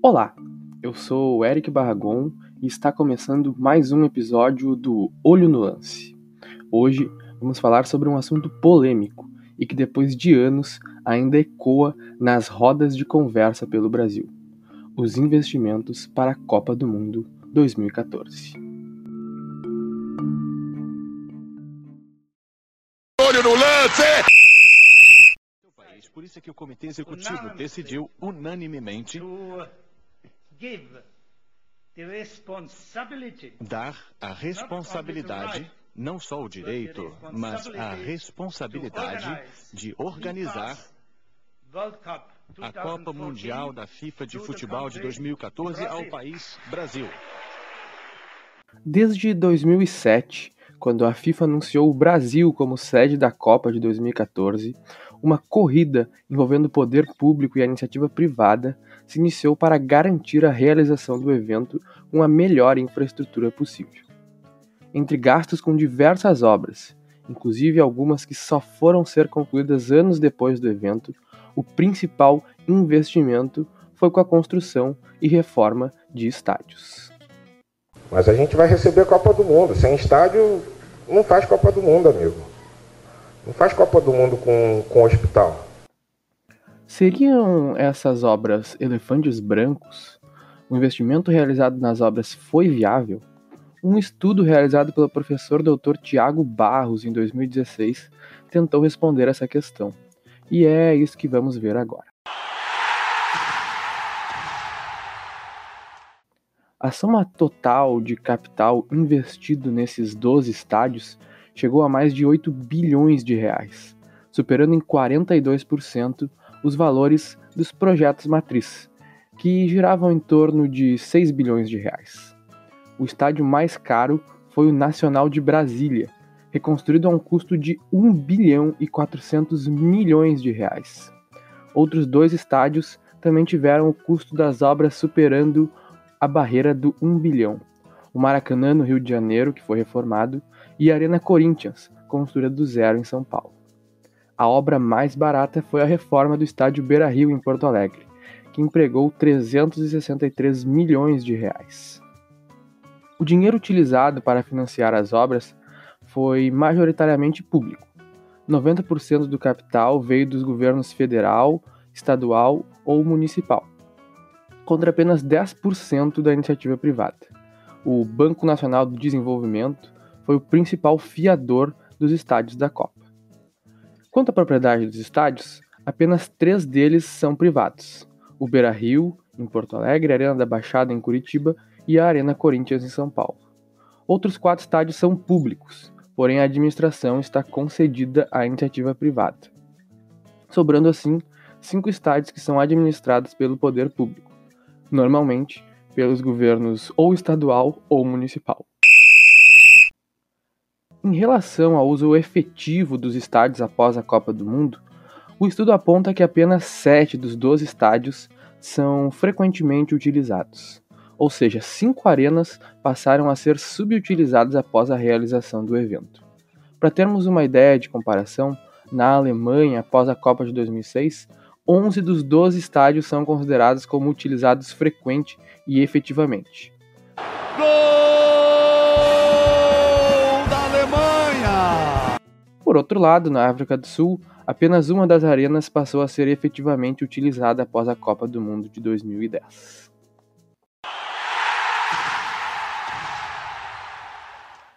Olá, eu sou o Eric Barragon e está começando mais um episódio do Olho no Lance. Hoje vamos falar sobre um assunto polêmico e que depois de anos ainda ecoa nas rodas de conversa pelo Brasil: os investimentos para a Copa do Mundo 2014. Olho no lance! Por isso é que o Comitê Executivo decidiu unanimemente dar a responsabilidade, não só o direito, mas a responsabilidade de organizar a Copa Mundial da FIFA de Futebol de 2014 ao país Brasil. Desde 2007, quando a FIFA anunciou o Brasil como sede da Copa de 2014, uma corrida envolvendo o poder público e a iniciativa privada se iniciou para garantir a realização do evento com a melhor infraestrutura possível. Entre gastos com diversas obras, inclusive algumas que só foram ser concluídas anos depois do evento, o principal investimento foi com a construção e reforma de estádios. Mas a gente vai receber a Copa do Mundo. Sem estádio, não faz Copa do Mundo, amigo. Não faz Copa do Mundo com, com hospital. Seriam essas obras elefantes brancos? O investimento realizado nas obras foi viável? Um estudo realizado pelo professor Dr. Tiago Barros em 2016 tentou responder essa questão. E é isso que vamos ver agora. A soma total de capital investido nesses 12 estádios chegou a mais de 8 bilhões de reais, superando em 42% os valores dos projetos matriz, que giravam em torno de 6 bilhões de reais. O estádio mais caro foi o Nacional de Brasília, reconstruído a um custo de 1 bilhão e 400 milhões de reais. Outros dois estádios também tiveram o custo das obras superando a barreira do 1 bilhão. O Maracanã, no Rio de Janeiro, que foi reformado, e a Arena Corinthians, construída do zero em São Paulo. A obra mais barata foi a reforma do estádio Beira-Rio em Porto Alegre, que empregou 363 milhões de reais. O dinheiro utilizado para financiar as obras foi majoritariamente público. 90% do capital veio dos governos federal, estadual ou municipal, contra apenas 10% da iniciativa privada. O Banco Nacional do Desenvolvimento foi o principal fiador dos estádios da Copa. Quanto à propriedade dos estádios, apenas três deles são privados: o Beira Rio, em Porto Alegre, a Arena da Baixada, em Curitiba e a Arena Corinthians, em São Paulo. Outros quatro estádios são públicos, porém a administração está concedida à iniciativa privada, sobrando assim cinco estádios que são administrados pelo poder público, normalmente pelos governos ou estadual ou municipal. Em relação ao uso efetivo dos estádios após a Copa do Mundo, o estudo aponta que apenas 7 dos 12 estádios são frequentemente utilizados, ou seja, 5 arenas passaram a ser subutilizadas após a realização do evento. Para termos uma ideia de comparação, na Alemanha, após a Copa de 2006, 11 dos 12 estádios são considerados como utilizados frequente e efetivamente. Por outro lado, na África do Sul, apenas uma das arenas passou a ser efetivamente utilizada após a Copa do Mundo de 2010.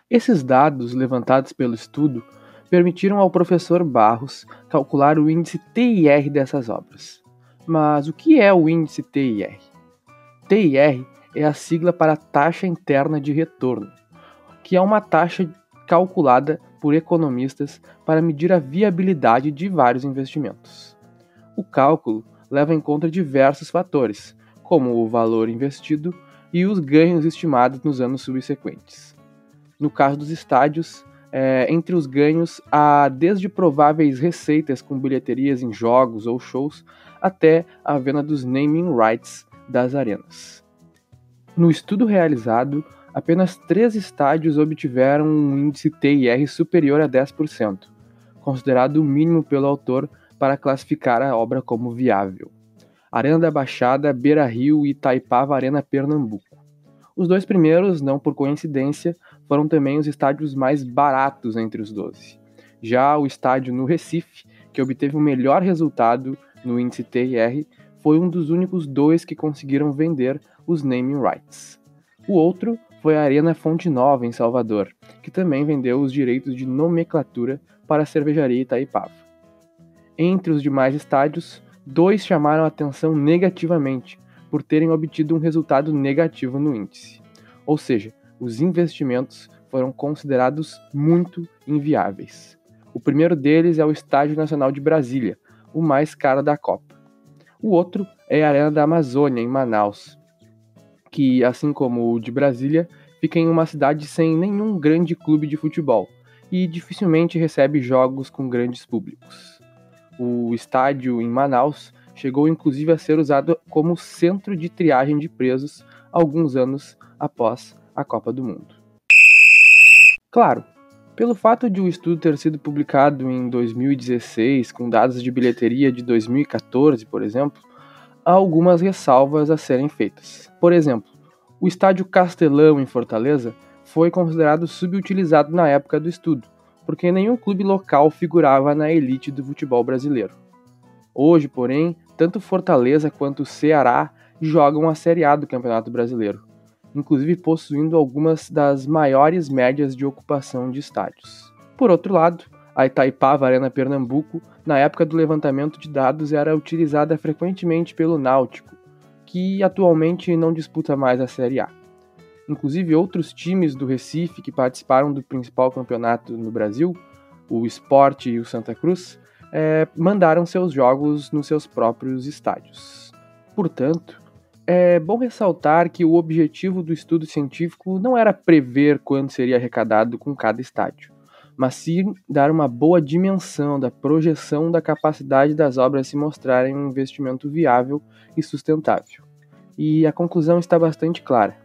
Esses dados levantados pelo estudo permitiram ao professor Barros calcular o índice TIR dessas obras. Mas o que é o índice TIR? TIR é a sigla para Taxa Interna de Retorno, que é uma taxa calculada por economistas para medir a viabilidade de vários investimentos. O cálculo leva em conta diversos fatores, como o valor investido e os ganhos estimados nos anos subsequentes. No caso dos estádios, é, entre os ganhos há desde prováveis receitas com bilheterias em jogos ou shows até a venda dos naming rights das arenas. No estudo realizado, apenas três estádios obtiveram um índice TIR superior a 10%, considerado o mínimo pelo autor para classificar a obra como viável. Arena da Baixada, Beira Rio e Taipava Arena Pernambuco. Os dois primeiros, não por coincidência, foram também os estádios mais baratos entre os 12. Já o estádio no Recife, que obteve o melhor resultado no índice TIR, foi um dos únicos dois que conseguiram vender os naming rights. O outro foi a Arena Fonte Nova, em Salvador, que também vendeu os direitos de nomenclatura para a cervejaria Itaipava. Entre os demais estádios, dois chamaram a atenção negativamente por terem obtido um resultado negativo no índice. Ou seja, os investimentos foram considerados muito inviáveis. O primeiro deles é o Estádio Nacional de Brasília, o mais caro da Copa. O outro é a Arena da Amazônia, em Manaus, que, assim como o de Brasília, fica em uma cidade sem nenhum grande clube de futebol e dificilmente recebe jogos com grandes públicos. O estádio em Manaus chegou inclusive a ser usado como centro de triagem de presos alguns anos após a Copa do Mundo. Claro, pelo fato de o estudo ter sido publicado em 2016, com dados de bilheteria de 2014, por exemplo, há algumas ressalvas a serem feitas. Por exemplo, o estádio Castelão em Fortaleza foi considerado subutilizado na época do estudo, porque nenhum clube local figurava na elite do futebol brasileiro. Hoje, porém, tanto Fortaleza quanto Ceará jogam a Série A do Campeonato Brasileiro, inclusive possuindo algumas das maiores médias de ocupação de estádios. Por outro lado, a Itaipava Arena Pernambuco, na época do levantamento de dados, era utilizada frequentemente pelo Náutico, que atualmente não disputa mais a Série A. Inclusive, outros times do Recife que participaram do principal campeonato no Brasil, o Sport e o Santa Cruz, é, mandaram seus jogos nos seus próprios estádios. Portanto, é bom ressaltar que o objetivo do estudo científico não era prever quanto seria arrecadado com cada estádio, mas sim dar uma boa dimensão da projeção da capacidade das obras se mostrarem um investimento viável e sustentável. E a conclusão está bastante clara.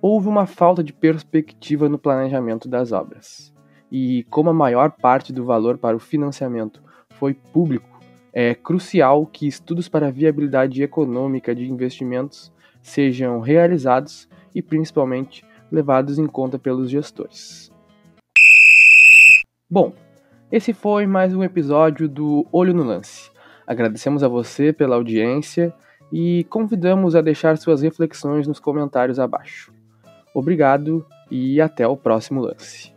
Houve uma falta de perspectiva no planejamento das obras. E como a maior parte do valor para o financiamento foi público, é crucial que estudos para a viabilidade econômica de investimentos sejam realizados e principalmente levados em conta pelos gestores. Bom, esse foi mais um episódio do Olho no Lance. Agradecemos a você pela audiência e convidamos a deixar suas reflexões nos comentários abaixo. Obrigado e até o próximo lance.